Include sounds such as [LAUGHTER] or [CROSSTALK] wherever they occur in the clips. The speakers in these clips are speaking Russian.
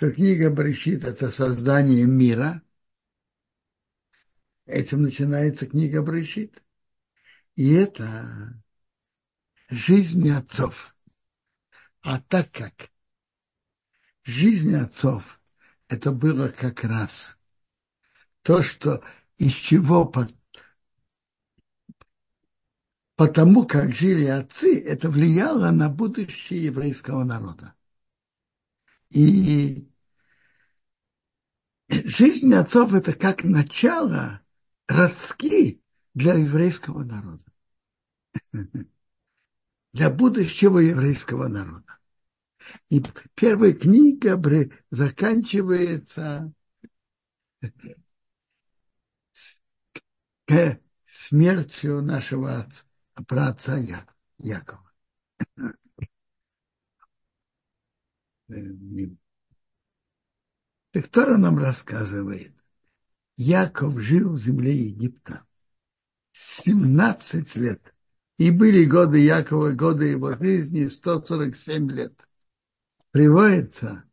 что книга Брешит – это создание мира. Этим начинается книга Брешит. И это жизнь отцов. А так как жизнь отцов – это было как раз то, что из чего под потому как жили отцы, это влияло на будущее еврейского народа. И жизнь отцов это как начало ростки для еврейского народа. [LAUGHS] Для будущего еврейского народа. И первая книга заканчивается смертью нашего отца про отца Якова. [LAUGHS] Так Тора нам рассказывает, Яков жил в земле Египта 17 лет. И были годы Якова, годы его жизни 147 лет. Приводится,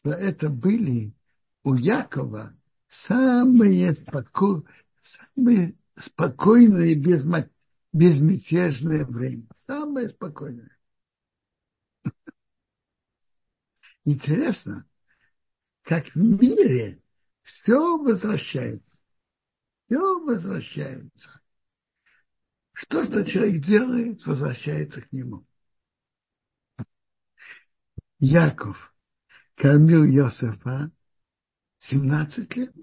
что это были у Якова самые, споко... самые спокойные, без, безмятежное время, самое спокойное. Интересно, как в мире все возвращается. Все возвращается. Что, что человек делает, возвращается к нему. Яков кормил Иосифа 17 лет.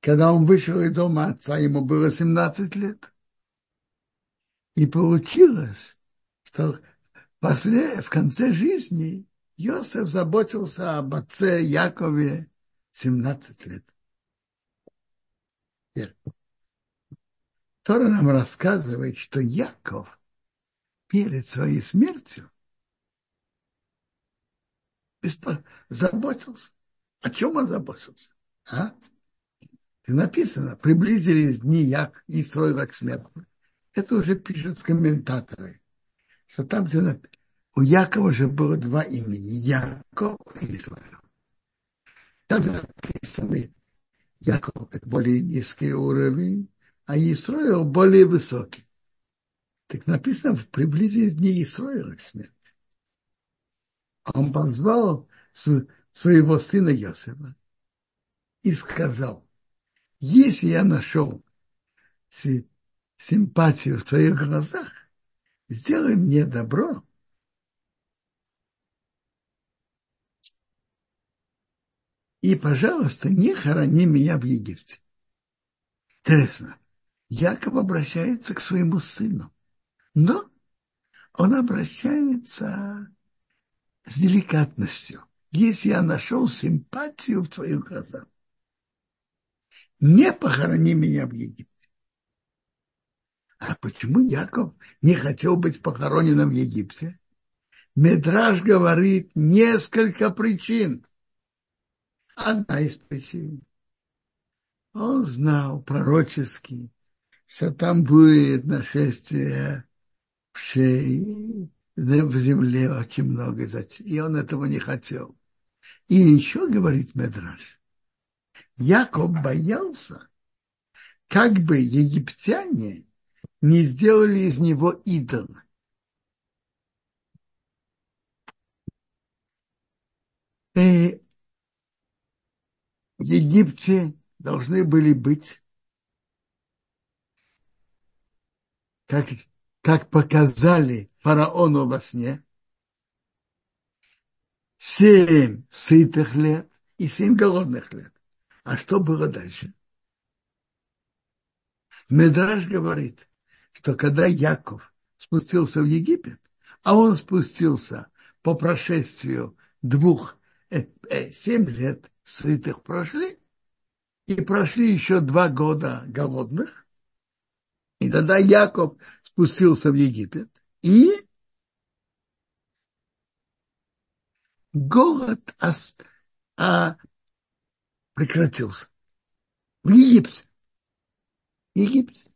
Когда он вышел из дома отца, ему было 17 лет. И получилось, что в конце жизни Йосеф заботился об отце Якове 17 лет. Тора нам рассказывает, что Яков перед своей смертью заботился. О чем он заботился? А? И написано, приблизились дни Як и строила к смерти. Это уже пишут комментаторы, что там, где у Якова же было два имени, Яков и Израиль. Там написано, Яков – это более низкий уровень, а Исраил более высокий. Так написано, в приблизии дни Исраила к смерти. Он позвал своего сына Йосифа и сказал, если я нашел симпатию в твоих глазах, сделай мне добро. И, пожалуйста, не хорони меня в Египте. Интересно, Яков обращается к своему сыну, но он обращается с деликатностью. Если я нашел симпатию в твоих глазах, не похорони меня в Египте. А почему Яков не хотел быть похороненным в Египте? Медраж говорит несколько причин. Одна из причин. Он знал пророчески, что там будет нашествие в шее, в земле очень много, и он этого не хотел. И еще говорит Медраж, Яков боялся, как бы египтяне не сделали из него идола. И в Египте должны были быть, как, как показали фараону во сне, семь сытых лет и семь голодных лет. А что было дальше? Медраж говорит, что когда Яков спустился в Египет, а он спустился по прошествию двух, э, э, семь лет сытых прошли, и прошли еще два года голодных, и тогда Яков спустился в Египет, и голод а, прекратился. В Египте. В Египте.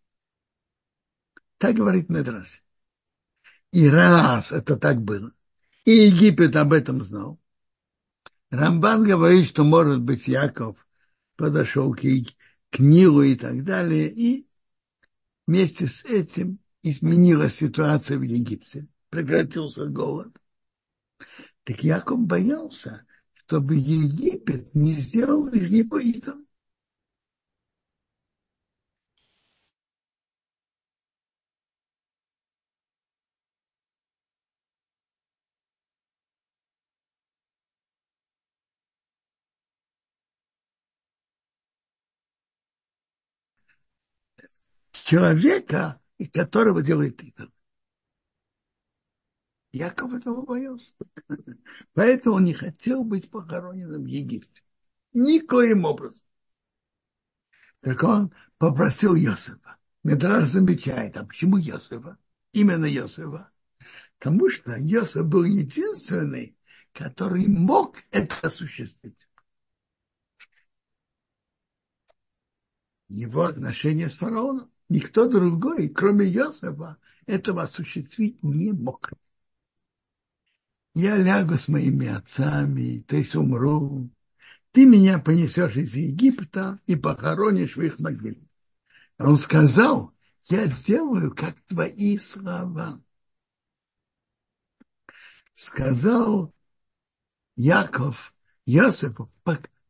Так говорит Медраж. И раз это так было, и Египет об этом знал, Рамбан говорит, что, может быть, Яков подошел к, к Нилу и так далее, и вместе с этим изменилась ситуация в Египте, прекратился голод. Так Яков боялся, чтобы Египет не сделал из него идол. Человека, которого делает идол. Яков этого боялся. Поэтому он не хотел быть похороненным в Египте. Никоим образом. Так он попросил Йосифа. Медраж замечает, а почему Йосифа? Именно Йосифа. Потому что Йосиф был единственный, который мог это осуществить. Его отношения с фараоном. Никто другой, кроме Йосифа, этого осуществить не мог. Я лягу с моими отцами, то есть умру. Ты меня понесешь из Египта и похоронишь в их могиле. Он сказал, я сделаю, как твои слова. Сказал Яков Йосифу,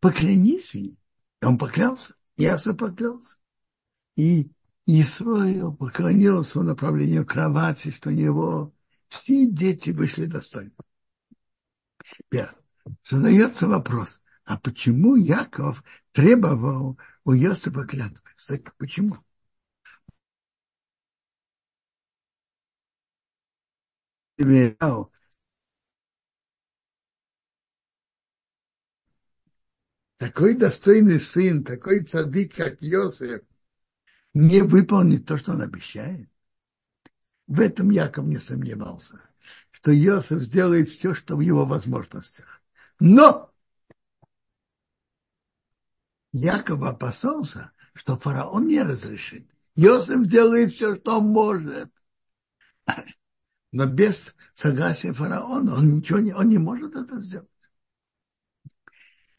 поклянись мне. Он поклялся, Йосиф поклялся. И Исраил поклонился в направлении кровати, что у него все дети вышли достойны. Теперь задается вопрос, а почему Яков требовал у Иосифа клятвы? Кстати, почему? Такой достойный сын, такой цадык, как Иосиф, не выполнит то, что он обещает. В этом Яков не сомневался, что Иосиф сделает все, что в его возможностях. Но Яков опасался, что фараон не разрешит. Иосиф делает все, что может. Но без согласия фараона он ничего не, он не может это сделать.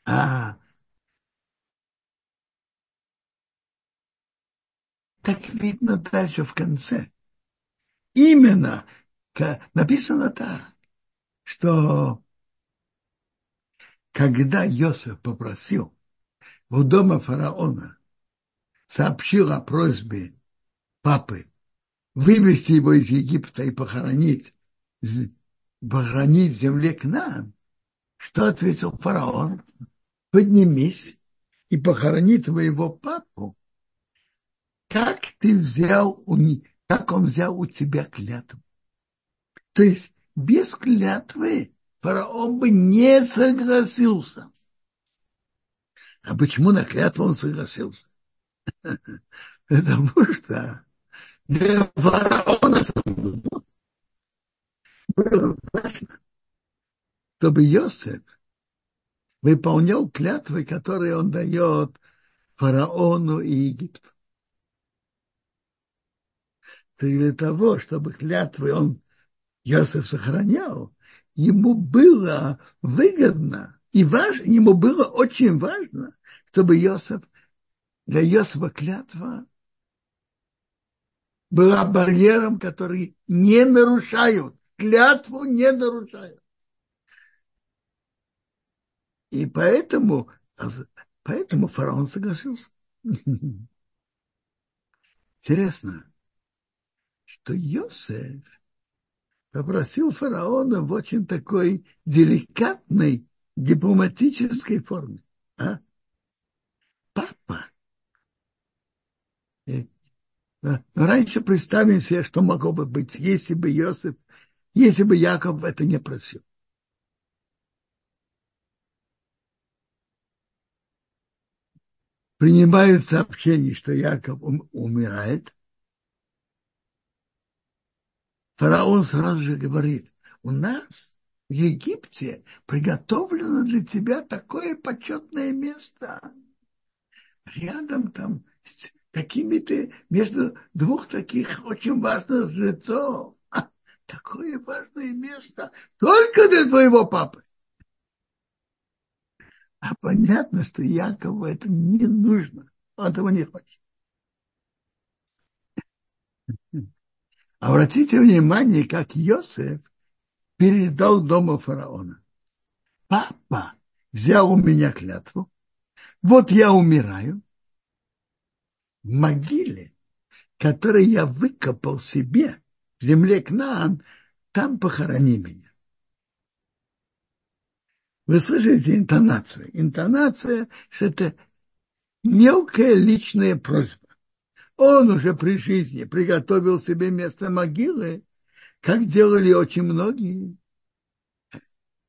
А как видно дальше в конце. Именно написано так, что когда Йосеф попросил у дома фараона, сообщил о просьбе папы вывести его из Египта и похоронить, похоронить в земле к нам, что ответил фараон? Поднимись и похорони твоего папу как ты взял, как он взял у тебя клятву. То есть без клятвы фараон бы не согласился. А почему на клятву он согласился? [LAUGHS] Потому что для фараона было важно, чтобы Йосеф выполнял клятвы, которые он дает фараону и Египту для того, чтобы клятвы он Йосиф сохранял, ему было выгодно и важно, ему было очень важно, чтобы Йосиф, для Йосифа клятва была барьером, который не нарушают, клятву не нарушают. И поэтому, поэтому фараон согласился. [LAUGHS] Интересно, что Йосеф попросил фараона в очень такой деликатной дипломатической форме. А? Папа. И, да. Но раньше представим себе, что могло бы быть, если бы Йосеф, если бы Яков это не просил. Принимают сообщение, что Яков умирает, фараон сразу же говорит, у нас в Египте приготовлено для тебя такое почетное место. Рядом там с такими-то, между двух таких очень важных жрецов. Такое важное место только для твоего папы. А понятно, что Якову это не нужно. Он этого не хочет. Обратите внимание, как Йосеф передал дому фараона. Папа взял у меня клятву, вот я умираю в могиле, которую я выкопал себе в земле Кнаан, там похорони меня. Вы слышите интонацию? Интонация – это мелкая личная просьба. Он уже при жизни приготовил себе место могилы, как делали очень многие.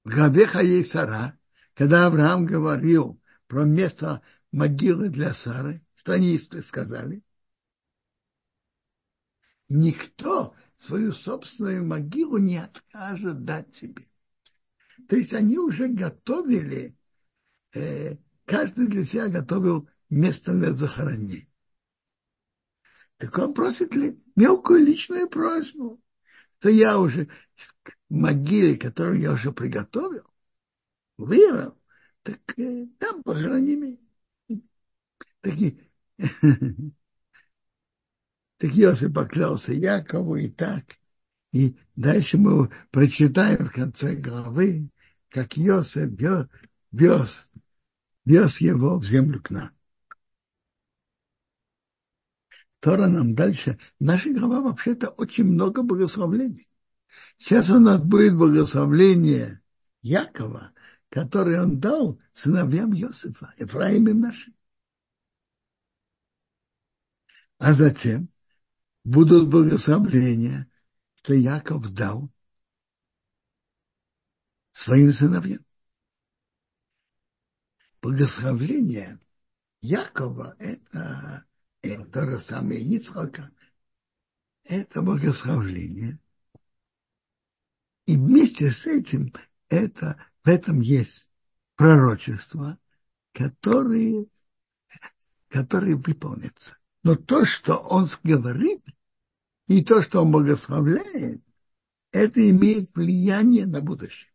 В Габеха есть Сара, когда Авраам говорил про место могилы для Сары, что они сказали? Никто свою собственную могилу не откажет дать себе. То есть они уже готовили, э, каждый для себя готовил место для захоронения. Так он просит ли мелкую личную просьбу, то я уже в могиле, которую я уже приготовил, вырыл, так э, там похорони меня. Так, [LAUGHS] так Иосиф поклялся Якову и так. И дальше мы прочитаем в конце главы, как Иосиф вез, вез его в землю к нам. Тора нам дальше. Наша глава вообще-то очень много благословлений. Сейчас у нас будет благословление Якова, которое он дал сыновьям Иосифа, Ефраим и нашим. А затем будут благословления, что Яков дал своим сыновьям. Благословление Якова – это и то же самое Ицхака, это благословление. И вместе с этим это, в этом есть пророчество, которые, которые выполнятся. Но то, что он говорит, и то, что он благословляет, это имеет влияние на будущее.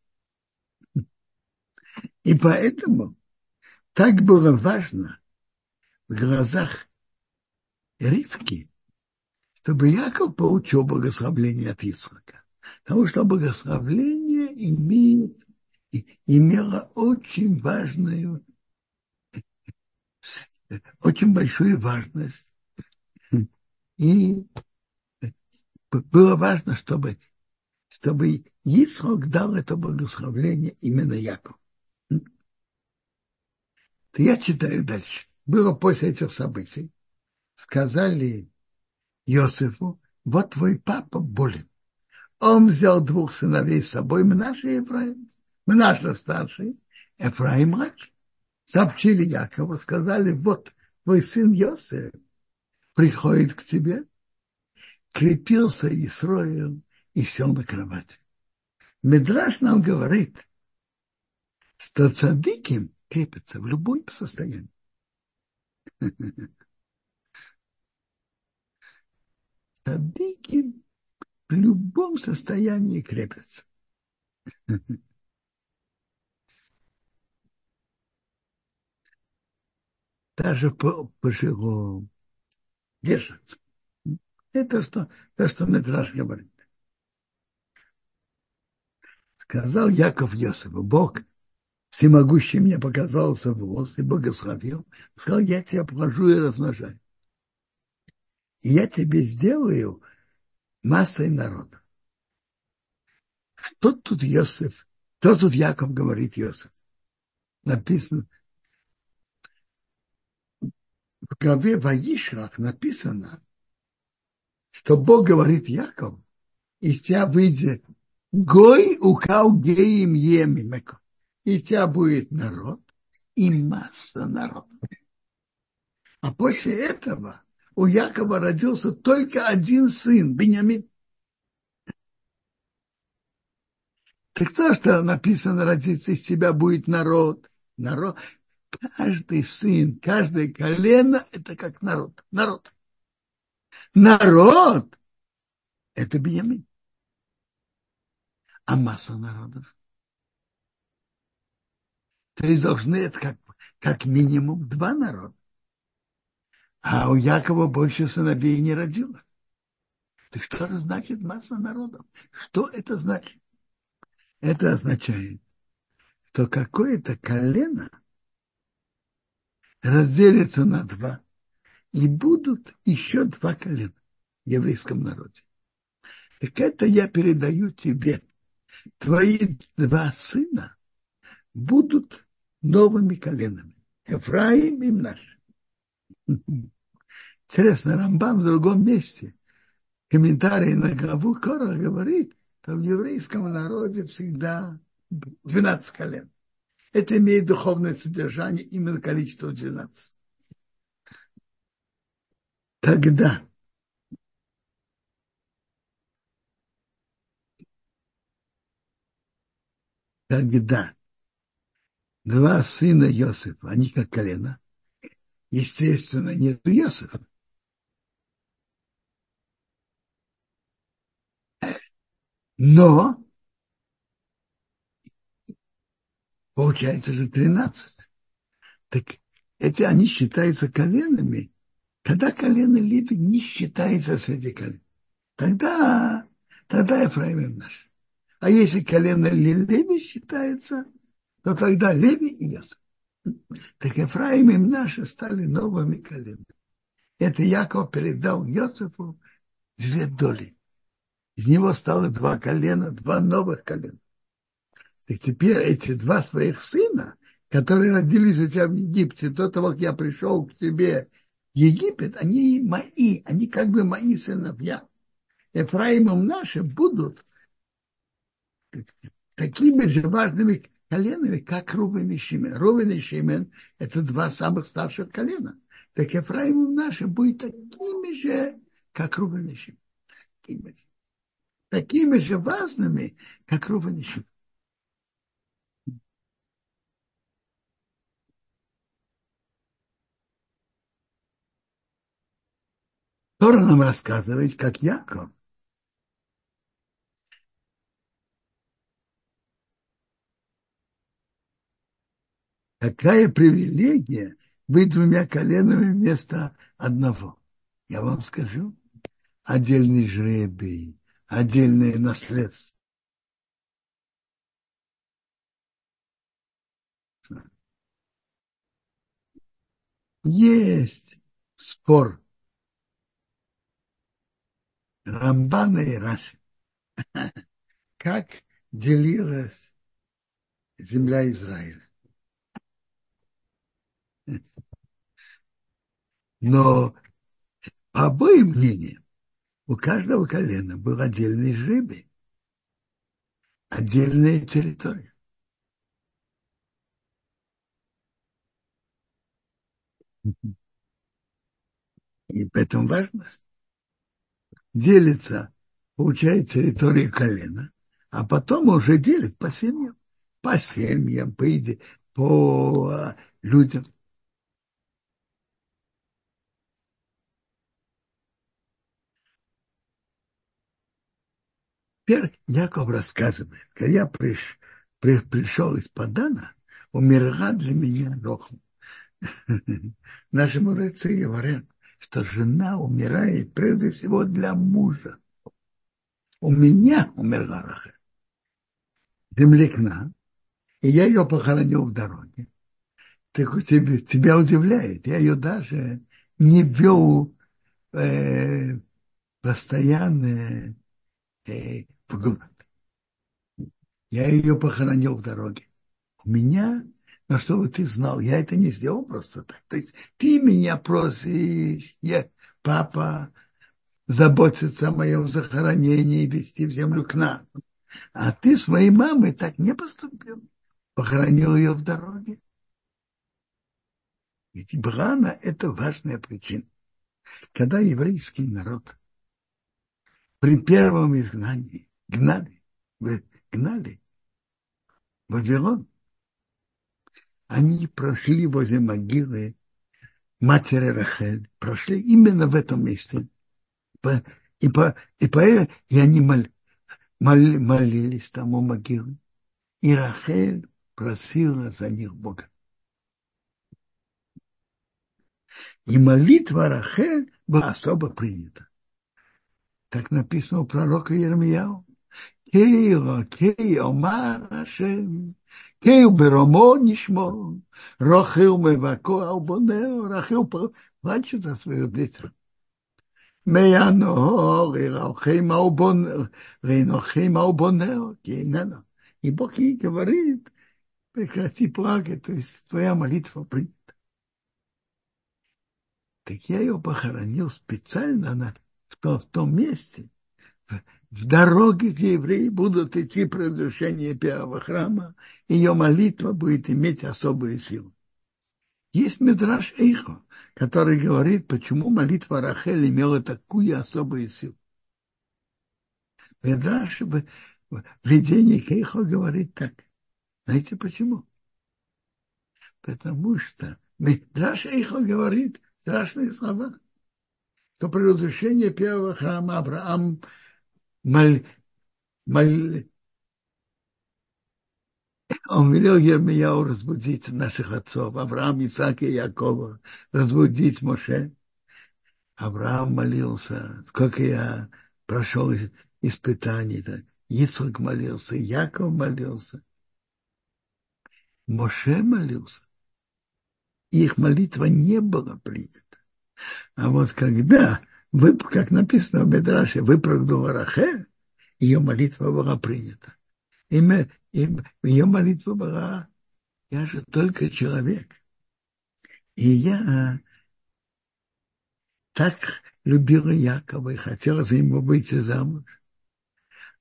И поэтому так было важно в глазах Ривки, чтобы Яков получил благословление от Ицхака. Потому что благословление имеет, имело очень важную, очень большую важность. И было важно, чтобы, чтобы Исхак дал это благословление именно Якову. То я читаю дальше. Было после этих событий сказали Иосифу, вот твой папа болен. Он взял двух сыновей с собой, Мнаш и Ефраим. Мнаш старший, Ефраим младший. Сообщили Якову, сказали, вот твой сын Иосиф приходит к тебе, крепился и строил, и сел на кровати. Медраж нам говорит, что цадыки крепятся в любом состоянии. [LAUGHS] Садыки в любом состоянии крепятся. [LAUGHS] Даже по пожилому держатся. Это что, то, что Медраж говорит. Сказал Яков Йосифу, Бог всемогущий мне показался в волос и благословил. Сказал, я тебя положу и размножаю и я тебе сделаю массой народа. Что тут Иосиф? Что тут Яков говорит Иосиф? Написано, в главе Ваишрах написано, что Бог говорит Яков, из тебя выйдет Гой укал геем емимеко. И тебя будет народ и масса народа. А после этого у Якова родился только один сын, Бениамин. Так то, что написано, родиться из тебя будет народ. Народ. Каждый сын, каждое колено – это как народ. Народ. Народ – это Бениамин. А масса народов. То есть должны это как, как минимум два народа. А у Якова больше сыновей не родилось. Так что же значит масса народов? Что это значит? Это означает, что какое-то колено разделится на два, и будут еще два колена в еврейском народе. Так это я передаю тебе. Твои два сына будут новыми коленами. Ефраим и наш. [LAUGHS] Интересно, Рамбам в другом месте комментарий на главу Кора говорит, что в еврейском народе всегда 12 колен. Это имеет духовное содержание именно количество 12. Тогда когда два сына Иосифа, они как колено, естественно, нет Иосифа. Но получается же 13. Так эти они считаются коленами, когда колено Леви не считается среди колен. Тогда, тогда Ефраим наш. А если колено Леви считается, то тогда Леви и Ясов. Так Ефраим и наши стали новыми коленами. Это Яков передал Йосифу две доли. Из него стало два колена, два новых колена. Так теперь эти два своих сына, которые родились у тебя в Египте, до того, как я пришел к тебе в Египет, они мои, они как бы мои сыновья. Ефраимом наши будут такими же важными коленами, как Рувен и Шимен. Рувен и Шимен – это два самых старших колена. Так Ефраимом наши будет такими же, как Рувен и Шимен. Такими же такими же важными, как Рувен и Шимон. Тора нам рассказывает, как Яков Какая привилегия быть двумя коленами вместо одного. Я вам скажу, отдельный жребий, отдельное наследство. Есть спор Рамбана и Раши. [LAUGHS] Как делилась земля Израиля. Но по обоим мнениям у каждого колена был отдельный жребий, отдельная территория. И поэтому важность делится, получает территорию колена, а потом уже делит по семьям, по семьям, по, по а, людям. Яков рассказывает, когда я приш, при, пришел из Падана, умерла для меня рохом. [LAUGHS] Наши мудрецы говорят, что жена умирает прежде всего для мужа. У меня умерла Раха. Землекна. И я ее похоронил в дороге. Так тебя, тебя удивляет. Я ее даже не вел э, постоянное э. Я ее похоронил в дороге. У меня, но чтобы ты знал, я это не сделал просто так. То есть ты меня просишь, я, папа, заботиться о моем захоронении и вести в землю к нам. А ты своей мамой так не поступил. Похоронил ее в дороге. Ведь брана – это важная причина. Когда еврейский народ при первом изгнании гнали, гнали Вавилон. Они прошли возле могилы матери Рахель, прошли именно в этом месте. И, по, и, по, и они мол, мол, молились там у могилы. И Рахель просила за них Бога. И молитва Рахель была особо принята. Так написано у пророка Ермияу. Кейо, кейо, марашем, кейо беромо нишмо, рохил мевако албонео, рахил плачет о своих детях. Меяно, рахим албонео, ренохим албонео, кейнено. И Бог ей говорит, прекрати плакать, то есть твоя молитва принята. Так я ее похоронил специально на, в, том, в том месте, в, дороге, где евреи будут идти при разрушении первого храма, ее молитва будет иметь особую силу. Есть Медраж Эйхо, который говорит, почему молитва Рахель имела такую особую силу. Медраж в, видении Кейхо говорит так. Знаете почему? Потому что Медраж Эйхо говорит, страшные слова, что при разрушении первого храма Авраам моль, моль, он велел Ермияу разбудить наших отцов, Авраам, Исаака и Якова, разбудить Моше. Авраам молился, сколько я прошел испытаний. Исаак молился, Яков молился. Моше молился их молитва не была принята. А вот когда, вы, как написано в Медраше, выпрыгнула Рахель, ее молитва была принята. Имя, имя, ее молитва была, я же только человек. И я так любила Якова и хотела за него выйти замуж.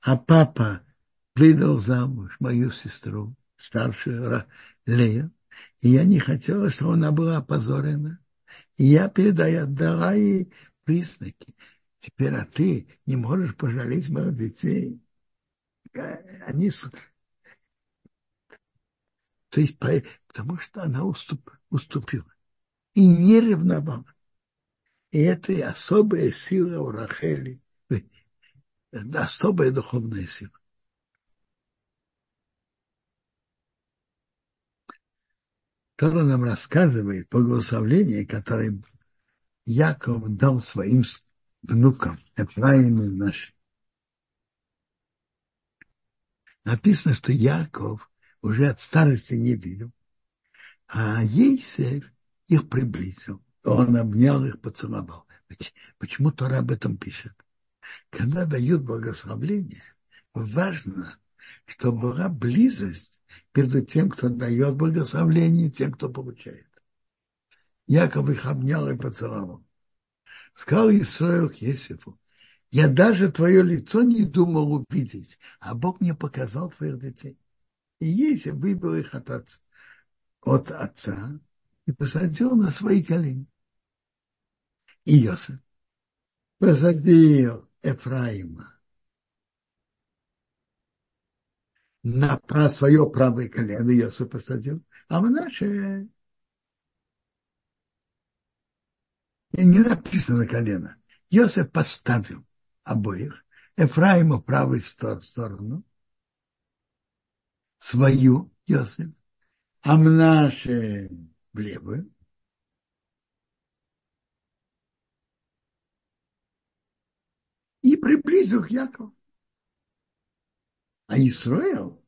А папа выдал замуж мою сестру, старшую Лею, и я не хотела, чтобы она была опозорена. И я передаю, отдала ей признаки. Теперь, а ты не можешь пожалеть моих детей. Они... То есть, потому что она уступ, уступила. И не ревновала. И это особая сила у Рахели. Особая духовная сила. Тора нам рассказывает благословление, которое Яков дал своим внукам, Эфраиму нашим. Написано, что Яков уже от старости не видел, а Ейсев их приблизил. Он обнял их, поцеловал. Почему Тора об этом пишет? Когда дают благословление, важно, чтобы была близость между тем, кто дает благословление, и тем, кто получает. Яков их обнял и поцеловал. Сказал Исраил к Есифу, я даже твое лицо не думал увидеть, а Бог мне показал твоих детей. И Есиф выбил их от отца, от отца и посадил на свои колени. И Йосиф посадил Ефраима на свое правое колено Йосиф посадил, а Манаше не написано колено. Йосиф поставил обоих, Ефраима в правую сторону, свою Йосиф, а Мнаше в левую. И приблизил к Якову. А Исраил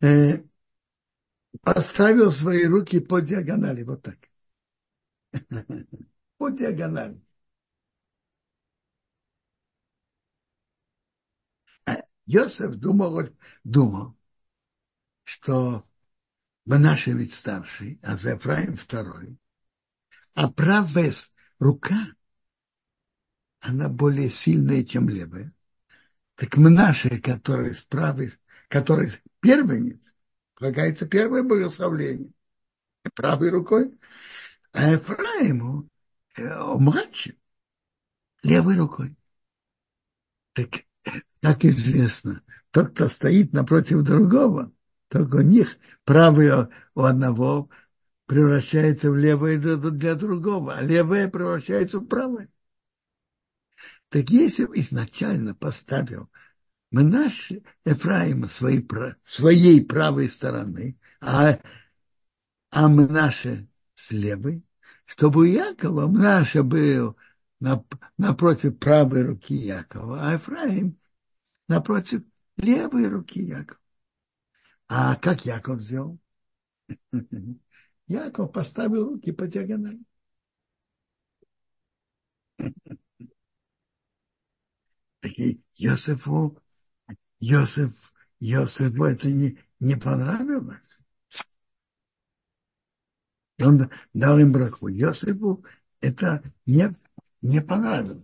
э, поставил свои руки по диагонали, вот так. [LAUGHS] По диагонали. Йосеф думал, думал, что Манаше ведь старший, а Зефраим второй, а правая рука, она более сильная, чем левая. Так Мнаше, который справа, который первенец, полагается первое благословление правой рукой, а Ефраиму э, младшим левой рукой. Так, как известно, тот, кто стоит напротив другого, только у них правое у одного превращается в левое для другого, а левое превращается в правое. Так если изначально поставил Мы наш Ефраим своей, своей правой стороны, а, а мы наши с левой, чтобы у Якова Мнаша был напротив правой руки Якова, а Ефраим напротив левой руки Якова. А как Яков сделал? [LAUGHS] Яков поставил руки по диагонали. [LAUGHS] Йосифу, Йосиф, Йосифу это не, не понравилось. Он дал им браху. Йосифу это не, не понравилось.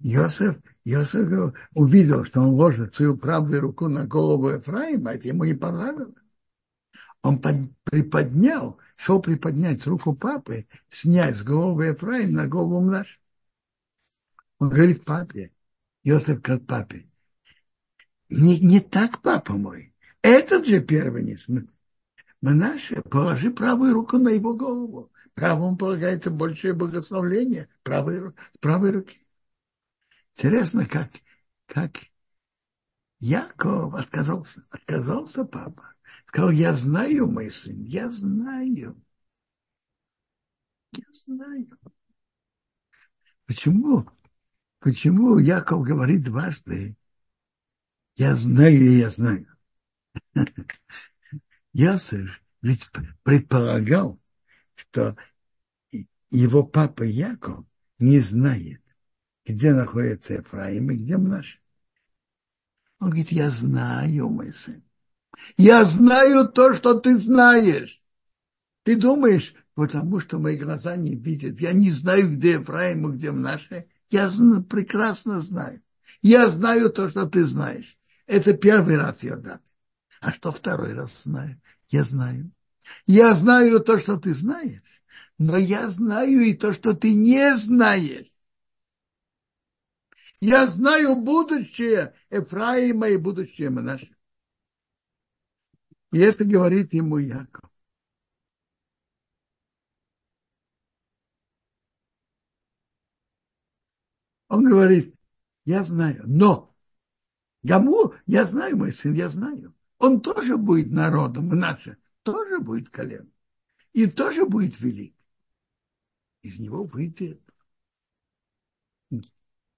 Йосиф, Йосиф увидел, что он ложит свою правую руку на голову Ефраима, это ему не понравилось. Он под, приподнял, шел приподнять руку папы, снять с головы Ефраима на голову нашу. Он говорит папе, Йосиф к папе, не, не так, папа мой, этот же первенец, Манаше, положи правую руку на его голову. Правому полагается большее благословление правой, правой руки. Интересно, как, как Яков отказался. Отказался папа. Сказал, я знаю, мой сын, я знаю. Я знаю. Почему? Почему Яков говорит дважды, я знаю я знаю. [LAUGHS] Ясер ведь предполагал, что его папа Яков не знает, где находится Ефраим и где Мнаш. Он говорит, я знаю, мой сын. Я знаю то, что ты знаешь. Ты думаешь, потому что мои глаза не видят. Я не знаю, где Ефраим и где Мнаше. Я прекрасно знаю. Я знаю то, что ты знаешь. Это первый раз я дам. А что второй раз знаю? Я знаю. Я знаю то, что ты знаешь. Но я знаю и то, что ты не знаешь. Я знаю будущее Ефраима и будущее Манаше. И это говорит ему Яков. Он говорит, я знаю, но Гаму, я знаю, мой сын, я знаю. Он тоже будет народом, наше, тоже будет колен. И тоже будет велик. Из него выйдет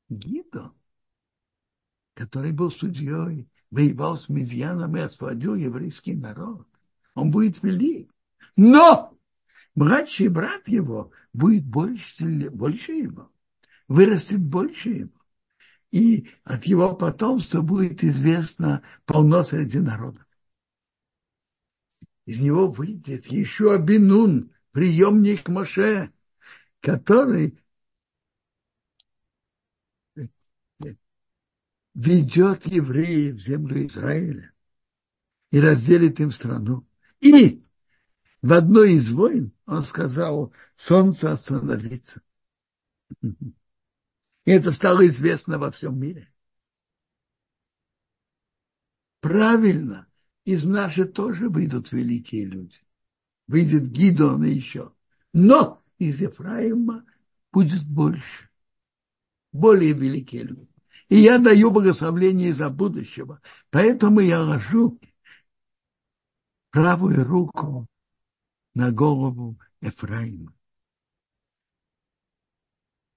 Гидо, который был судьей, воевал с Медьяном и освободил еврейский народ. Он будет велик. Но младший брат его будет больше, больше его, вырастет больше его. И от его потомства будет известно полно среди народов. Из него выйдет еще Абинун, приемник Моше, который ведет евреев в землю Израиля и разделит им страну. И в одной из войн он сказал, солнце остановится. И это стало известно во всем мире. Правильно, из нашей тоже выйдут великие люди. Выйдет Гидон и еще. Но из Ефраима будет больше. Более великие люди. И я даю благословение за будущего. Поэтому я ложу правую руку на голову Ефраима.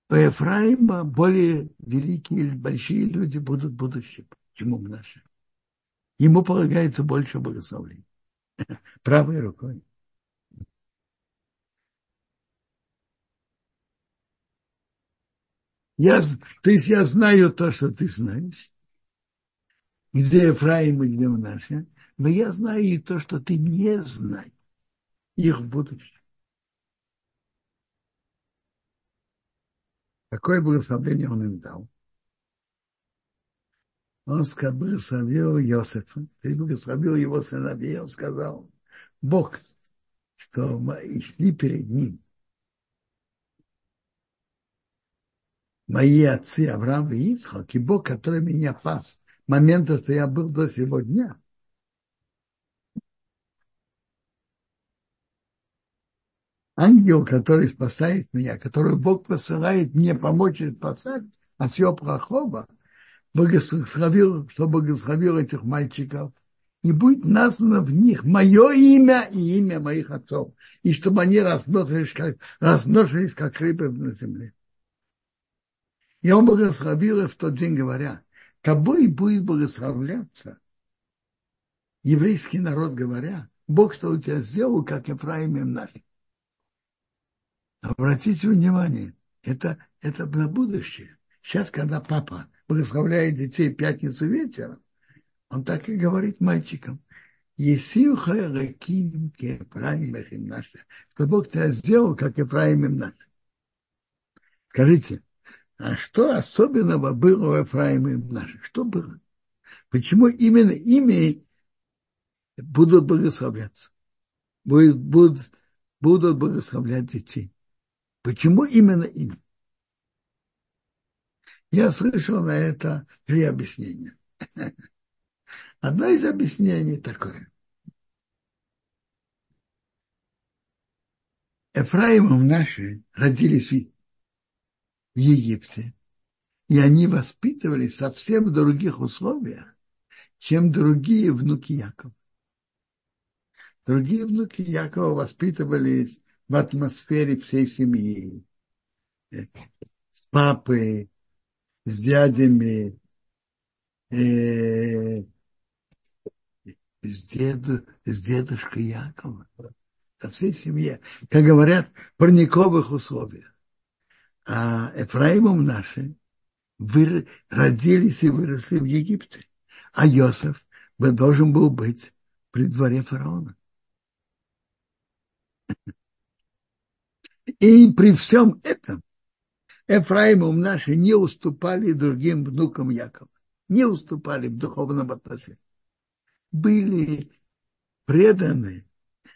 У Ефраима более великие, большие люди будут в будущем, чем у наших. Ему полагается больше благословений. [LAUGHS] Правой рукой. Я, то есть я знаю то, что ты знаешь, где Ефраим и где Манаша, но я знаю и то, что ты не знаешь, их будущее. Какое благословение он им дал? Он благословил Иосифа, ты благословил его сыновей, он сказал, Бог, что мы шли перед ним, мои отцы Авраам и Ицхак, и Бог, который меня пас момента, что я был до сего Ангел, который спасает меня, который Бог посылает мне помочь спасать от всего плохого, благословил, что благословил этих мальчиков, и будет названо в них мое имя и имя моих отцов, и чтобы они размножились как, размножились, как рыбы на земле. И он благословил их в тот день, говоря, тобой будет благословляться еврейский народ, говоря, Бог, что у тебя сделал, как Ефраим и Мнахи. Обратите внимание, это, это на будущее. Сейчас, когда папа благословляет детей пятницу вечером, он так и говорит мальчикам. Есимха Раким Ефраим Эхимнаша. Что Бог тебя сделал, как Ефраим Имнаш. Скажите, а что особенного было у Ефраима Имнаша? Что было? Почему именно ими будут благословляться? Будут, будут, будут благословлять детей. Почему именно им? Я слышал на это три объяснения. [LAUGHS] Одно из объяснений такое. Эфраимом наши родились в Египте, и они воспитывались совсем в других условиях, чем другие внуки Якова. Другие внуки Якова воспитывались в атмосфере всей семьи, с папой, с дядями, э, с, деду, с дедушкой Якова, со всей семье, как говорят, в парниковых условиях. А Ефраимом наши вы, родились и выросли в Египте, а Йосиф должен был быть при дворе фараона. И при всем этом Ефраимом наши не уступали другим внукам Якова, не уступали в духовном отношении были преданы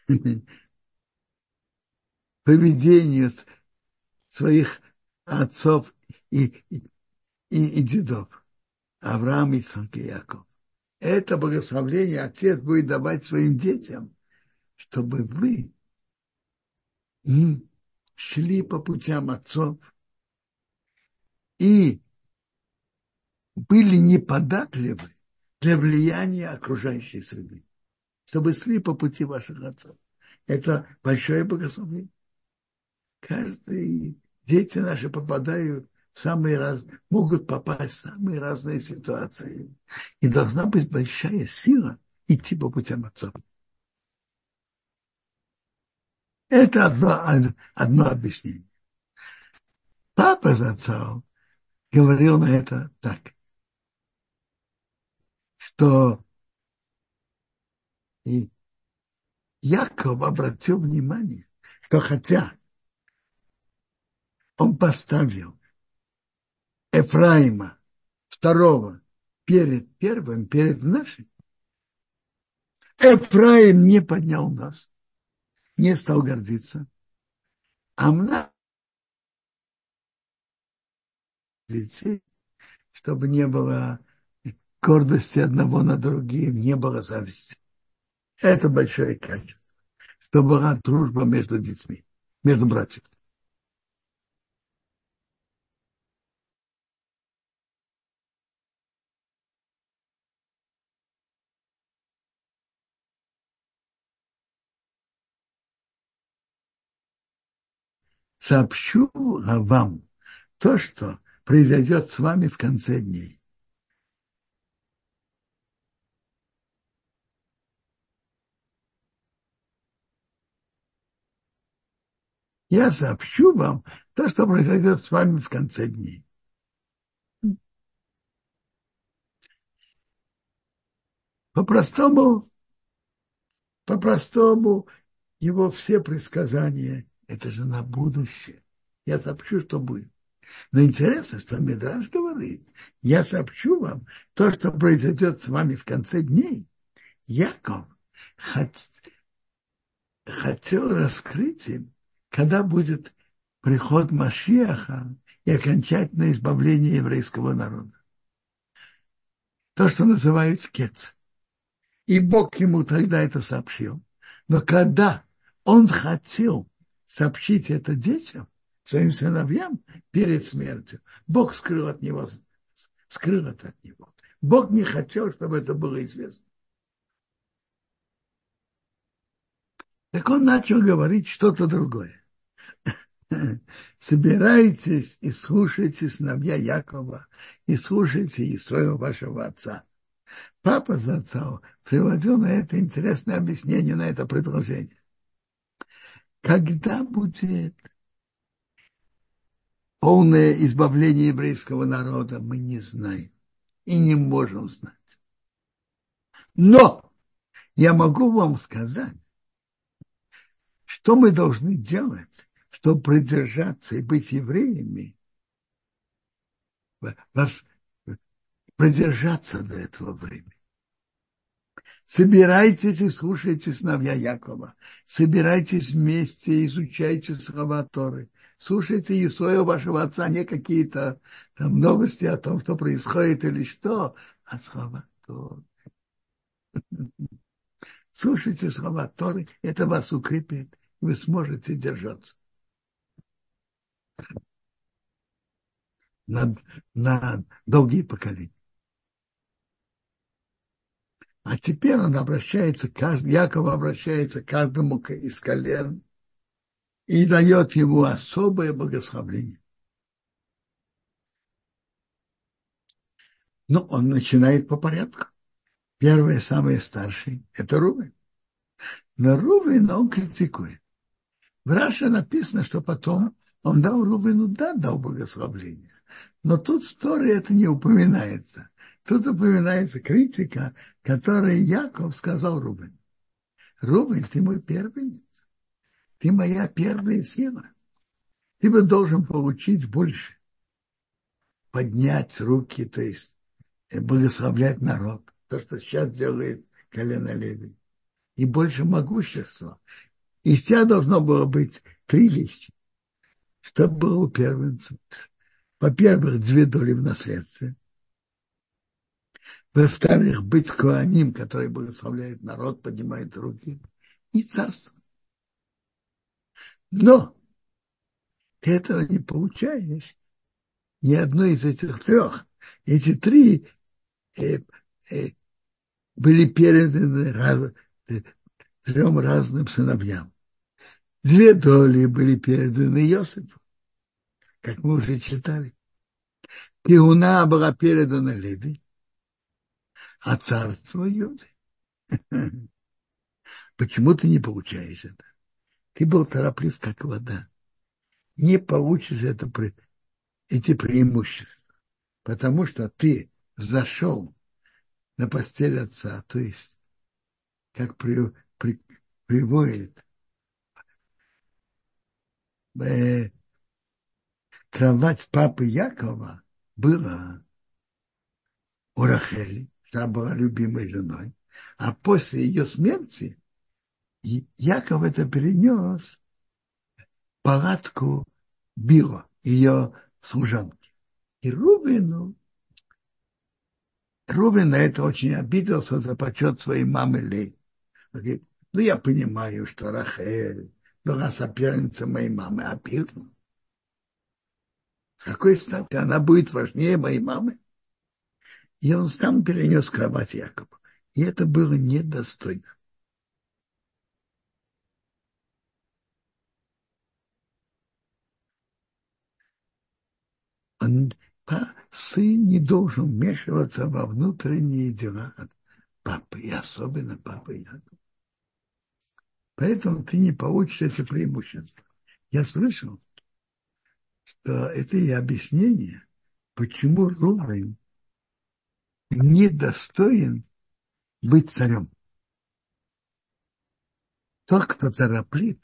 [LAUGHS] поведению своих отцов и, и, и дедов. Авраам, Ицхак и Яков. Это благословление отец будет давать своим детям, чтобы вы шли по путям отцов и были неподатливы для влияния окружающей среды, чтобы шли по пути ваших отцов. Это большое благословение. Каждый, дети наши попадают в самые разные, могут попасть в самые разные ситуации. И должна быть большая сила идти по путям отцов. Это одно, одно объяснение. Папа за отцом говорил на это так что и Яков обратил внимание, что хотя он поставил Ефраима второго перед первым, перед нашим, Ефраим не поднял нас, не стал гордиться, а мна детей, чтобы не было гордости одного над другим, не было зависти. Это большое качество. Что была дружба между детьми, между братьями. Сообщу вам то, что произойдет с вами в конце дней. я сообщу вам то, что произойдет с вами в конце дней. По-простому, по-простому, его все предсказания, это же на будущее. Я сообщу, что будет. Но интересно, что Медраж говорит, я сообщу вам то, что произойдет с вами в конце дней. Яков хотел раскрыть им когда будет приход Машиаха и окончательное избавление еврейского народа. То, что называют кец. И Бог ему тогда это сообщил. Но когда он хотел сообщить это детям, своим сыновьям перед смертью, Бог скрыл от него скрыл это от него. Бог не хотел, чтобы это было известно. Так он начал говорить что-то другое. [LAUGHS] Собирайтесь и слушайте сыновья Якова, и слушайте Исроила вашего отца. Папа за отца приводил на это интересное объяснение, на это предложение. Когда будет полное избавление еврейского народа, мы не знаем и не можем знать. Но я могу вам сказать, что мы должны делать, чтобы продержаться и быть евреями, продержаться до этого времени. Собирайтесь и слушайте сыновья Якова. Собирайтесь вместе, изучайте слова Торы. Слушайте Исоя вашего отца, не какие-то там новости о том, что происходит или что, а слова Торы. Слушайте слова Торы, это вас укрепит, вы сможете держаться. На, на долгие поколения. А теперь он обращается, Яков обращается к каждому из колен и дает ему особое благословение. Но он начинает по порядку. Первый, самый старший, это Рувен. Но Рувен он критикует. В Раше написано, что потом он дал Рувену, да, дал благословление. Но тут в Торе это не упоминается. Тут упоминается критика, которую Яков сказал Рубен. Рубен, ты мой первенец. Ты моя первая сила. Ты бы должен получить больше. Поднять руки, то есть э, благословлять народ. То, что сейчас делает колено Леви. И больше могущества. Из тебя должно было быть три вещи. Что было у первенца? Во-первых, две доли в наследстве. Во-вторых, быть коаним, который благословляет народ, поднимает руки. И царство. Но ты этого не получаешь ни одной из этих трех. Эти три э, э, были переданы раз, э, трем разным сыновьям. Две доли были переданы Иосифу, как мы уже читали. Пиуна была передана Леви, а царство Юды. Почему ты не получаешь это? Ты был тороплив, как вода. Не получишь это, эти преимущества, потому что ты зашел на постель отца, то есть, как при, при, приводит э, кровать папы Якова была у Рахели, она была любимой женой, а после ее смерти Яков это перенес палатку Било, ее служанки. И Рубину, Рубин на это очень обиделся за почет своей мамы Лей. Говорит, ну я понимаю, что Рахель была соперницей моей мамы, а Било. С какой стати она будет важнее моей мамы? И он сам перенес кровать Якова. И это было недостойно. Он, сын не должен вмешиваться во внутренние дела папы, и особенно папы Якова. Поэтому ты не получишь эти преимущества. Я слышал, что это и объяснение, почему Рубин недостоин быть царем. Тот, кто тороплив,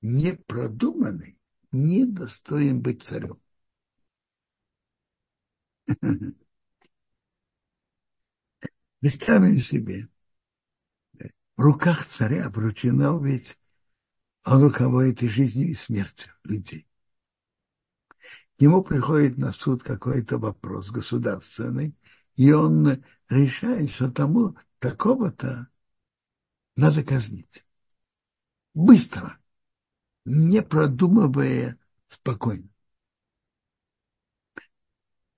непродуманный, недостоин быть царем. [LAUGHS] Представим себе, в руках царя вручено ведь он руководит и жизнью, и смертью людей. Ему приходит на суд какой-то вопрос государственный, и он решает, что тому такого-то надо казнить. Быстро, не продумывая спокойно.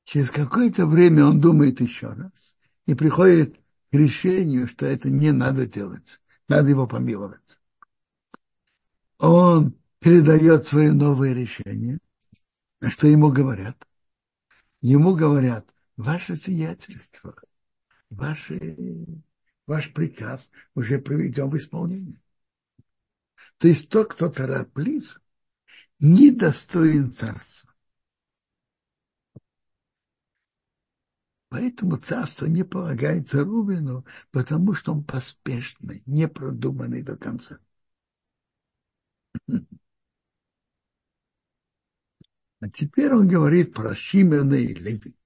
Через какое-то время он думает еще раз и приходит к решению, что это не надо делать, надо его помиловать. Он передает свое новое решение. Что ему говорят? Ему говорят, ваше сиятельство, ваши, ваш приказ уже приведен в исполнение. То есть тот, кто тороплив, недостоин царства. Поэтому царство не полагается Рубину, потому что он поспешный, не продуманный до конца. А теперь он говорит про Шимена и Леви.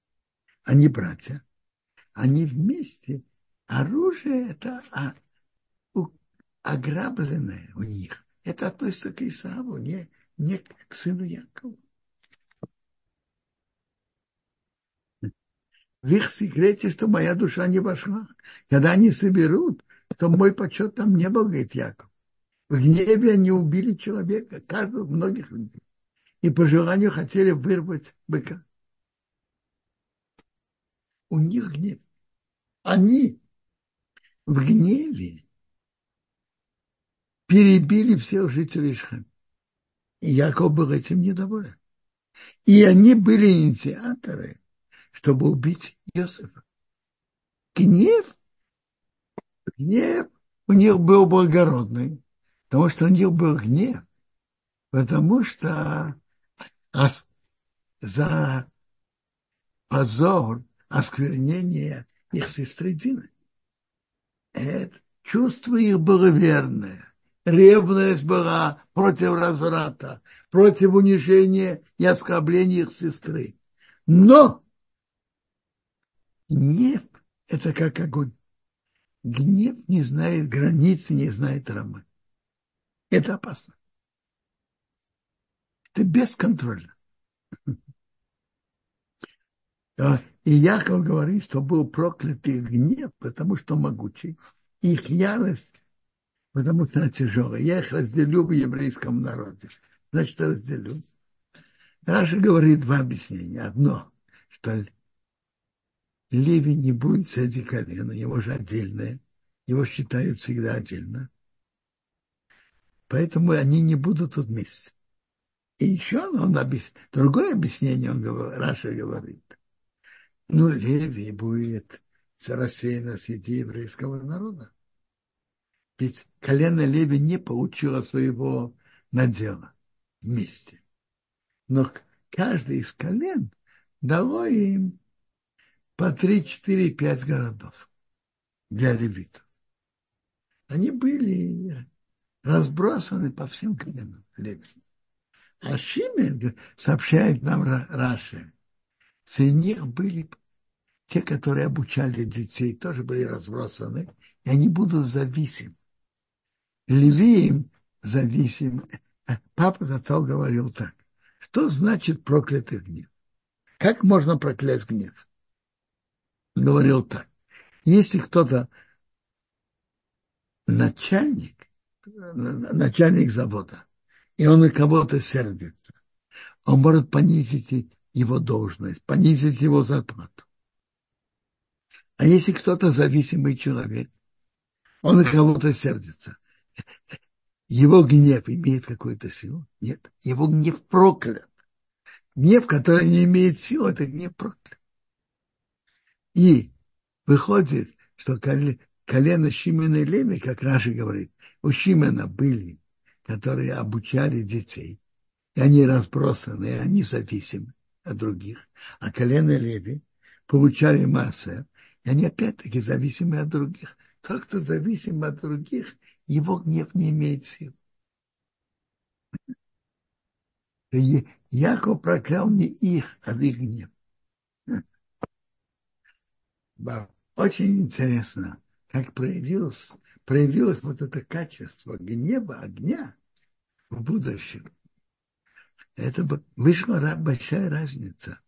Они братья. Они вместе. Оружие это а, у, ограбленное у них. Это относится к Исаву, не, не к сыну Якову. В их секрете, что моя душа не вошла. Когда они соберут, то мой почет там не был, говорит Яков. В гневе они убили человека, каждого, многих людей. И по желанию хотели вырвать быка. У них гнев. Они в гневе перебили всех жителей Шхем. И Яков был этим недоволен. И они были инициаторы, чтобы убить Иосифа. Гнев, гнев у них был благородный, потому что у них был гнев, потому что за позор, осквернение их сестры Дины. Это чувство их было верное. Ревность была против разврата, против унижения и оскорбления их сестры. Но гнев – это как огонь. Гнев не знает границы, не знает рамы. Это опасно. Это бесконтрольно. [LAUGHS] И Яков говорит, что был проклят их гнев, потому что могучий. Их ярость, потому что она тяжелая. Я их разделю в еврейском народе. Значит, разделю. Раша говорит два объяснения. Одно, что Леви не будет среди колена, его же отдельное. Его считают всегда отдельно. Поэтому они не будут тут вместе. И еще он объяс... другое объяснение он говорит, Раша говорит. Ну, Леви будет рассеяно среди еврейского народа. Ведь колено Леви не получило своего надела вместе. Но каждый из колен дало им по три, четыре, пять городов для левитов. Они были разбросаны по всем коленам левитов. А Шимен, сообщает нам Раши, среди них были те, которые обучали детей, тоже были разбросаны, и они будут зависимы. Левиим зависим. Папа зато говорил так. Что значит проклятый гнев? Как можно проклясть гнев? Говорил так. Если кто-то начальник, начальник завода, и он на кого-то сердится, он может понизить его должность, понизить его зарплату. А если кто-то зависимый человек, он на кого-то сердится, его гнев имеет какую-то силу? Нет. Его гнев проклят. Гнев, который не имеет силы, это гнев проклят. И выходит, что колено Шимена и Леви, как Раша говорит, у Шимена были которые обучали детей, и они разбросаны, и они зависимы от других. А колено Леви получали массы, и они опять-таки зависимы от других. Тот, кто зависим от других, его гнев не имеет сил. Яков проклял не их, а их гнев. Очень интересно, как проявилось проявилось вот это качество гнева, огня в будущем. Это вышла большая разница.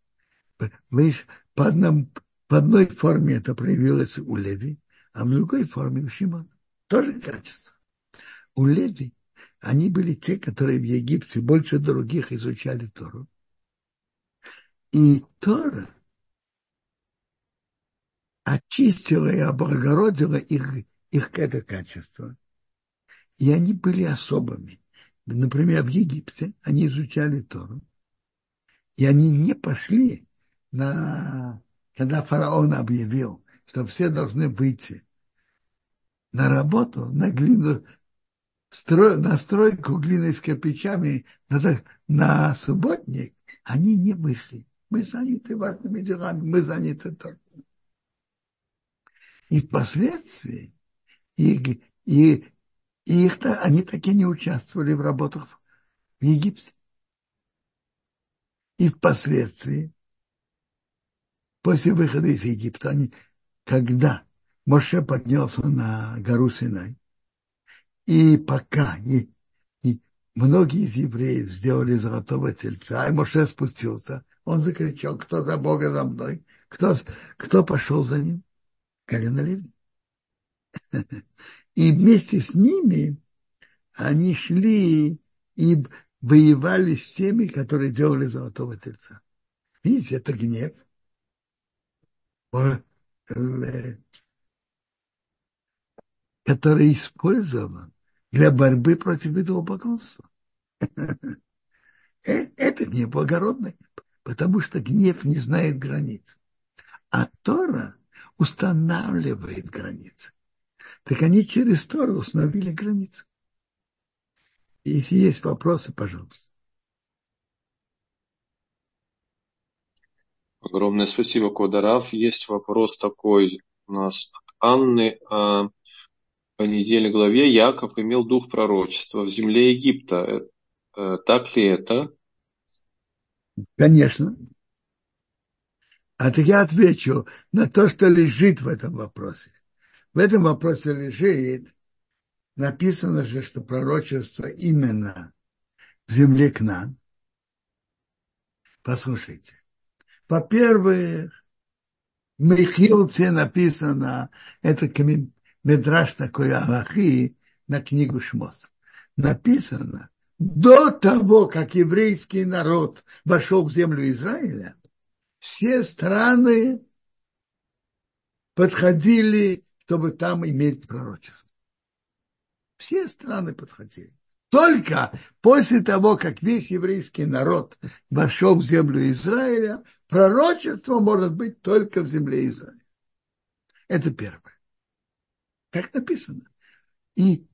По, одном, по одной форме это проявилось у Леви, а в другой форме у Шимона. Тоже качество. У Леви они были те, которые в Египте больше других изучали Тору. И Тора очистило и облагородило их, их это качество. И они были особыми. Например, в Египте они изучали Тору. И они не пошли на... Когда фараон объявил, что все должны выйти на работу, на глину, на стройку глиной с кирпичами, на, субботник, они не вышли. Мы заняты важными делами, мы заняты только. И впоследствии и, и, и их, они таки не участвовали в работах в Египте. И впоследствии, после выхода из Египта, они, когда Моше поднялся на гору Синай, и пока и, и многие из евреев сделали золотого тельца, и Моше спустился, он закричал, кто за Бога за мной, кто, кто пошел за ним? Колено Леви. [LAUGHS] И вместе с ними они шли и воевали с теми, которые делали золотого тельца. Видите, это гнев. Э, который использован для борьбы против идолопоклонства. [LAUGHS] Э, это гнев благородный, потому что гнев не знает границ. А Тора устанавливает границы. Так они через Тору установили границы. Если есть вопросы, пожалуйста. Огромное спасибо, Кодарав. Есть вопрос такой у нас от Анны. А, по недельной главе Яков имел дух пророчества в земле Египта. Э, э, так ли это? Конечно. А так я отвечу на то, что лежит в этом вопросе. В этом вопросе лежит, написано же, что пророчество именно в земле к нам. Послушайте. Во-первых, Михилце написано, это медраж такой Аллахи на книгу Шмос. Написано, до того, как еврейский народ вошел в землю Израиля, все страны подходили, чтобы там иметь пророчество. Все страны подходили. Только после того, как весь еврейский народ вошел в землю Израиля, пророчество может быть только в земле Израиля. Это первое. Так написано. И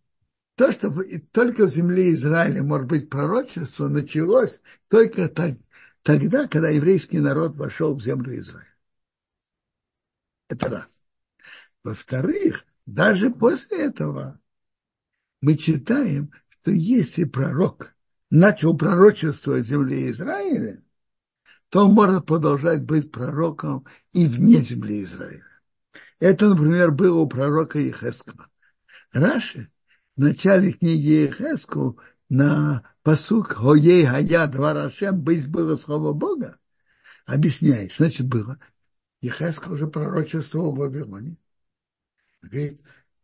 то, что только в земле Израиля может быть пророчество, началось только так, тогда, когда еврейский народ вошел в землю Израиля. Это раз. Во-вторых, даже после этого мы читаем, что если пророк начал пророчествовать в земле Израиля, то он может продолжать быть пророком и вне земли Израиля. Это, например, было у пророка Ехескова. Раши в начале книги Ехеску на посук Хоей Хая Дварашем быть было слово Бога, объясняет, значит было. Ехеску уже пророчествовал в Вавилоне. Говорит,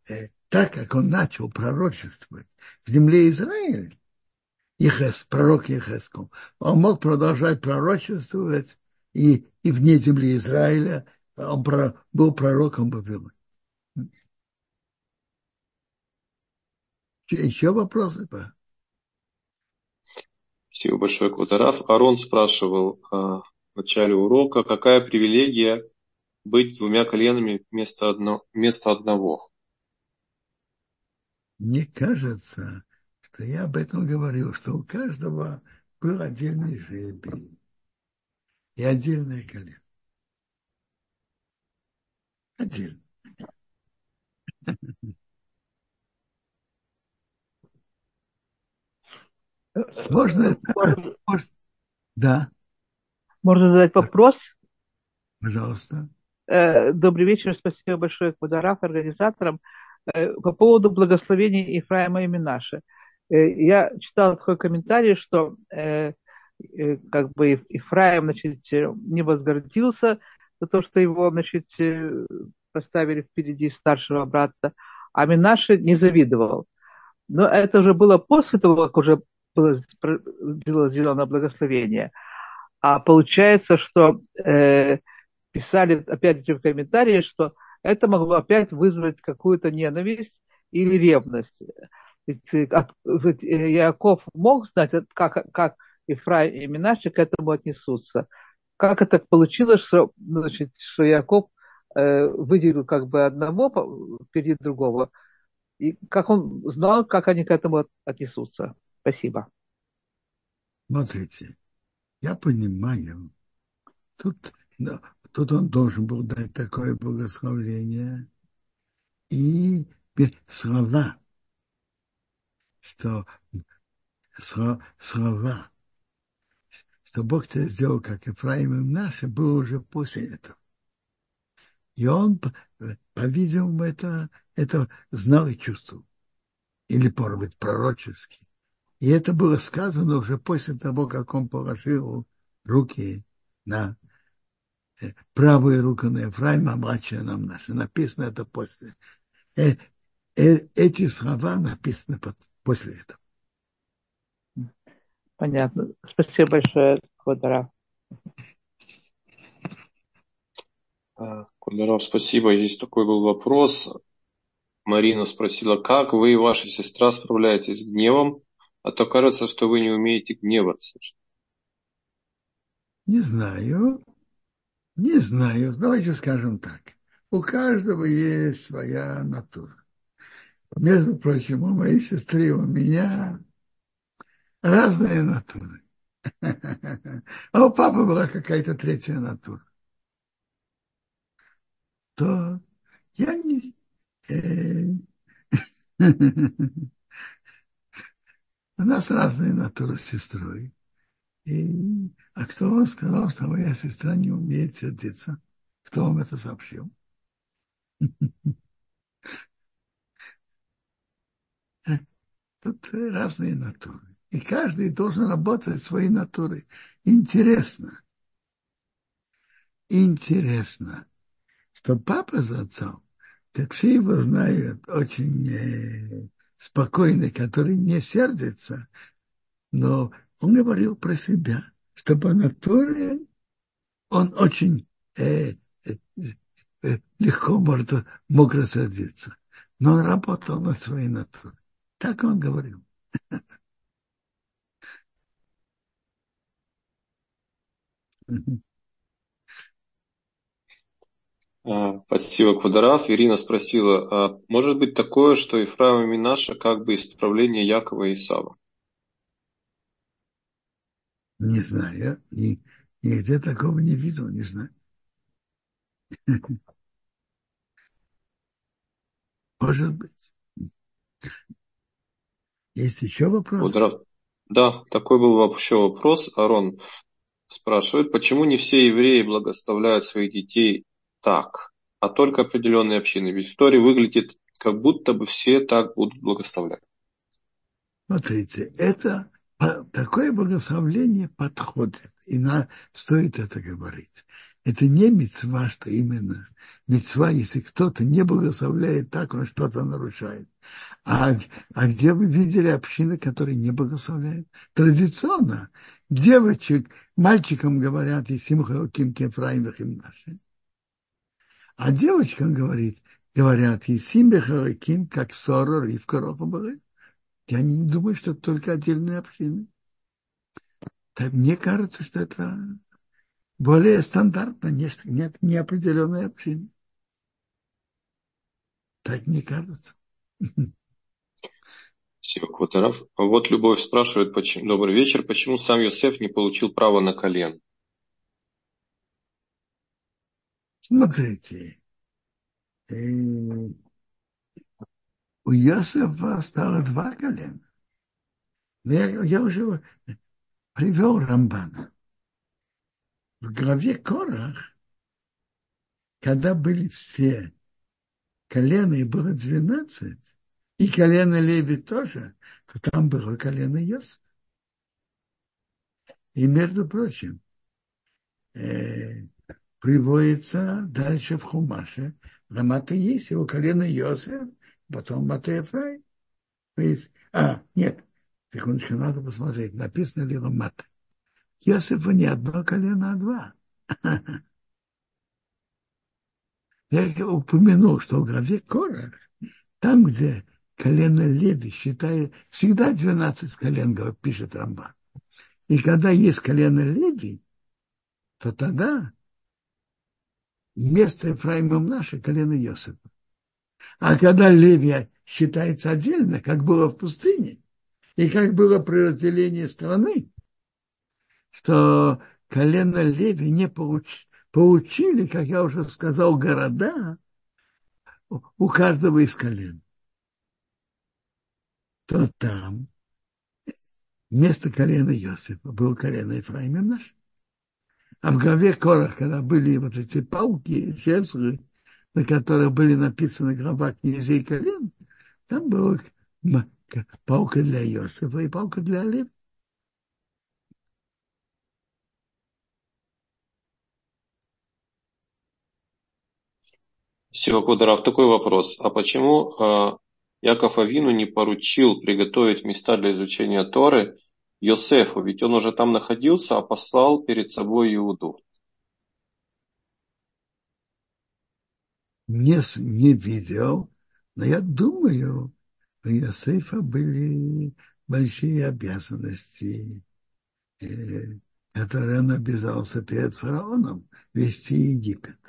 э, так как он начал пророчествовать в земле Израиля, Ехес, пророк Ехеском, он мог продолжать пророчествовать и, и вне земли Израиля, он про, был пророком Вавилона. Еще вопросы? Спасибо большое, Квадраф. Арон спрашивал э, в начале урока, какая привилегия быть двумя коленами вместо, одно, вместо одного? Мне кажется, что я об этом говорил, что у каждого был отдельный жребий и отдельное колено. Отдельно. Можно, можно, да. Можно задать вопрос? Пожалуйста. Э, добрый вечер, спасибо большое Квадараф, организаторам. Э, по поводу благословения Ефраима и Минаши. Э, я читал такой комментарий, что как бы Ефраим, значит, не возгордился за то, что его, значит, поставили впереди старшего брата, а Минаши не завидовал. Но это уже было после того, как уже было, было сделано благословение. А получается, что э, писали опять же в комментарии, что это могло опять вызвать какую-то ненависть или ревность. Ведь, ведь Яков мог знать, как, как Ифраим и Минаши к этому отнесутся. Как это получилось, что, значит, что Яков э, выделил как бы одного впереди другого, и как он знал, как они к этому отнесутся. Спасибо. Смотрите, я понимаю, тут, тут он должен был дать такое благословление и слова, что слова, что Бог тебя сделал, как Ефраим и наши, было уже после этого. И он, по-видимому, это, это знал и чувствовал. Или, может быть, пророчески. И это было сказано уже после того, как он положил руки на правую руку на Ефраима, а младшая нам наша. Написано это после. Э, э, эти слова написаны после этого. Понятно. Спасибо большое, Квадрат. Кударов, спасибо. Здесь такой был вопрос. Марина спросила, как вы и ваша сестра справляетесь с гневом, а то кажется, что вы не умеете гневаться. Не знаю. Не знаю. Давайте скажем так. У каждого есть своя натура. Между прочим, у моей сестры, у меня разные натуры. [LAUGHS] А у папы была какая-то третья натура. То я не... Э, [LAUGHS] у нас разные натуры с сестрой. И, а кто вам сказал, что моя сестра не умеет сердиться? Кто вам это сообщил? [LAUGHS] Тут разные натуры. И каждый должен работать своей натурой. Интересно. Интересно, что папа за отцом, как все его знают, очень э, спокойный, который не сердится, но он говорил про себя, что по натуре он очень э, э, э, легко может, мог рассердиться. Но он работал над своей натурой. Так он говорил. А, спасибо, Квадорав. Ирина спросила, а может быть такое, что Ефраим и Минаша как бы исправление Якова и Исава? Не знаю, я ни, нигде такого не видел, не знаю. [LAUGHS] Может быть. Есть еще вопрос? Да, такой был еще вопрос. Арон, спрашивает, почему не все евреи благословляют своих детей так, а только определенные общины? Ведь в Торе выглядит, как будто бы все так будут благословлять. Смотрите, это такое благословление подходит, и на, стоит это говорить. Это не мецва, что именно мецва, если кто-то не благословляет так, он что-то нарушает. А, а где вы видели общины, которые не благословляют? Традиционно девочек, мальчикам говорят, и Симхалким Кефраим им наши. А девочкам говорит, говорят, и Симбехалаким, как Сорор и в Короха были. Я не думаю, что это только отдельные общины. Так, мне кажется, что это более стандартно, нет, нет неопределенной общины. Так мне кажется. Спасибо, Кватеров. Вот Любовь спрашивает, почему, добрый вечер, почему сам Йосеф не получил право на колен? Смотрите, э, у Йосефа стало два колена. Я, я уже привел Рамбана. В главе Корах, когда были все колена, и было двенадцать, и колено Леви тоже, то там было колено Йосиф. И, между прочим, э, приводится дальше в Хумаше, Рамата есть его колено Йосиф, потом Мата Ефрай. А, нет, секундочку, надо посмотреть, написано ли Рамата. Йосифа не одно колено, а два. [LAUGHS] Я упомянул, что в главе Корах, там, где колено Леви считает, всегда 12 колен, пишет Рамбан. И когда есть колено Леви, то тогда место Ефраима наше колено Йосипа. А когда Левия считается отдельно, как было в пустыне, и как было при разделении страны, что колено Леви не получ, получили, как я уже сказал, города у каждого из колен. То там вместо колена Иосифа было колено Ефраима наш. А в главе Корах, когда были вот эти палки, жезлы, на которых были написаны глава князей колен, там была палка для Иосифа и палка для Олега. Сивакударов, такой вопрос. А почему э, Яков Авину не поручил приготовить места для изучения Торы Йосефу? Ведь он уже там находился, а послал перед собой Иуду. Не, не видел, но я думаю, у Йосефа были большие обязанности, э, которые он обязался перед фараоном вести Египет.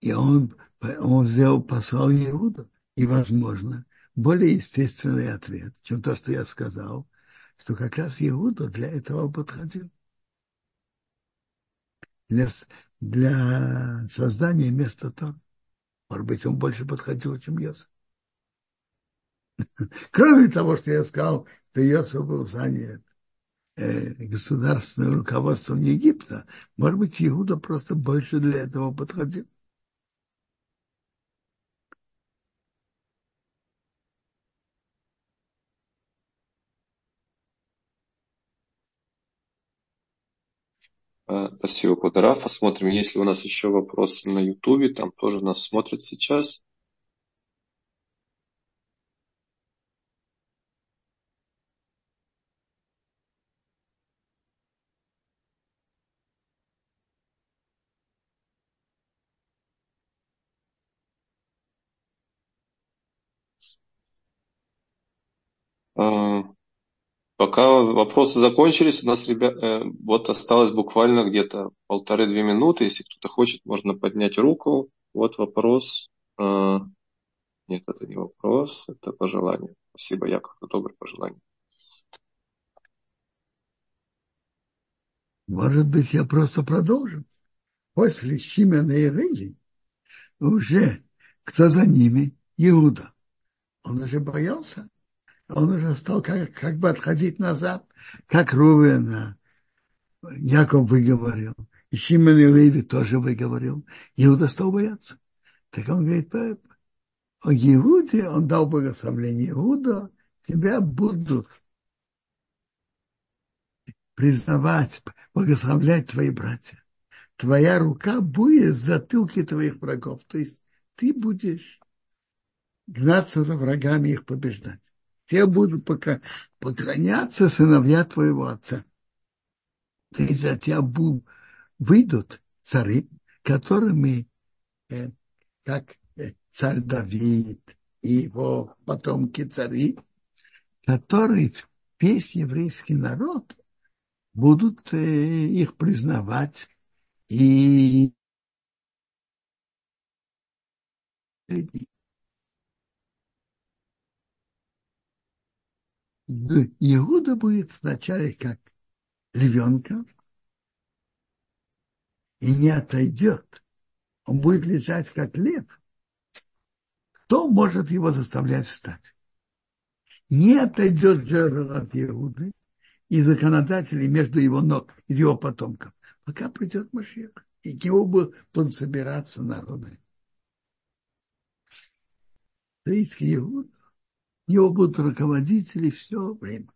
И он, он сделал, послал Иуду. И, возможно, более естественный ответ, чем то, что я сказал, что как раз Иуда для этого подходил. Для, для создания места Тора. Может быть, он больше подходил, чем Йосиф. [LAUGHS] Кроме того, что я сказал, что Йосиф был занят э, государственным руководством Египта, может быть, Иуда просто больше для этого подходил. Спасибо, Кударав. Посмотрим, есть ли у нас еще вопросы на Ютубе. Там тоже нас смотрят сейчас. А, Пока вопросы закончились, у нас, ребят, э, вот осталось буквально где-то полторы-две минуты. Если кто-то хочет, можно поднять руку. Вот вопрос. Э, нет, это не вопрос, это пожелание. Спасибо, Яков, за доброе пожелание. Может быть, я просто продолжу. После Шимена и Рыли уже кто за ними? Иуда. Он уже боялся он уже стал как, как бы отходить назад, как Рувен, Яков выговорил, и Шимон и Леви тоже выговорил. Иуда стал бояться. Так он говорит, о Иуде, он дал благословение Иуда, тебя будут признавать, благословлять твои братья. Твоя рука будет в затылке твоих врагов. То есть ты будешь гнаться за врагами и их побеждать те будут пока поклоняться сыновья твоего отца. Есть от тебя выйдут цари, которыми, э, как э, царь Давид и его потомки цари, которые весь еврейский народ будут э, их признавать и Иуда будет вначале как львенка и не отойдет. Он будет лежать как лев. Кто может его заставлять встать? Не отойдет же от Иуды и законодателей между его ног, из его потомков, пока придет Машех. И к нему будут собираться народы. То есть Иуда него будут руководители все время.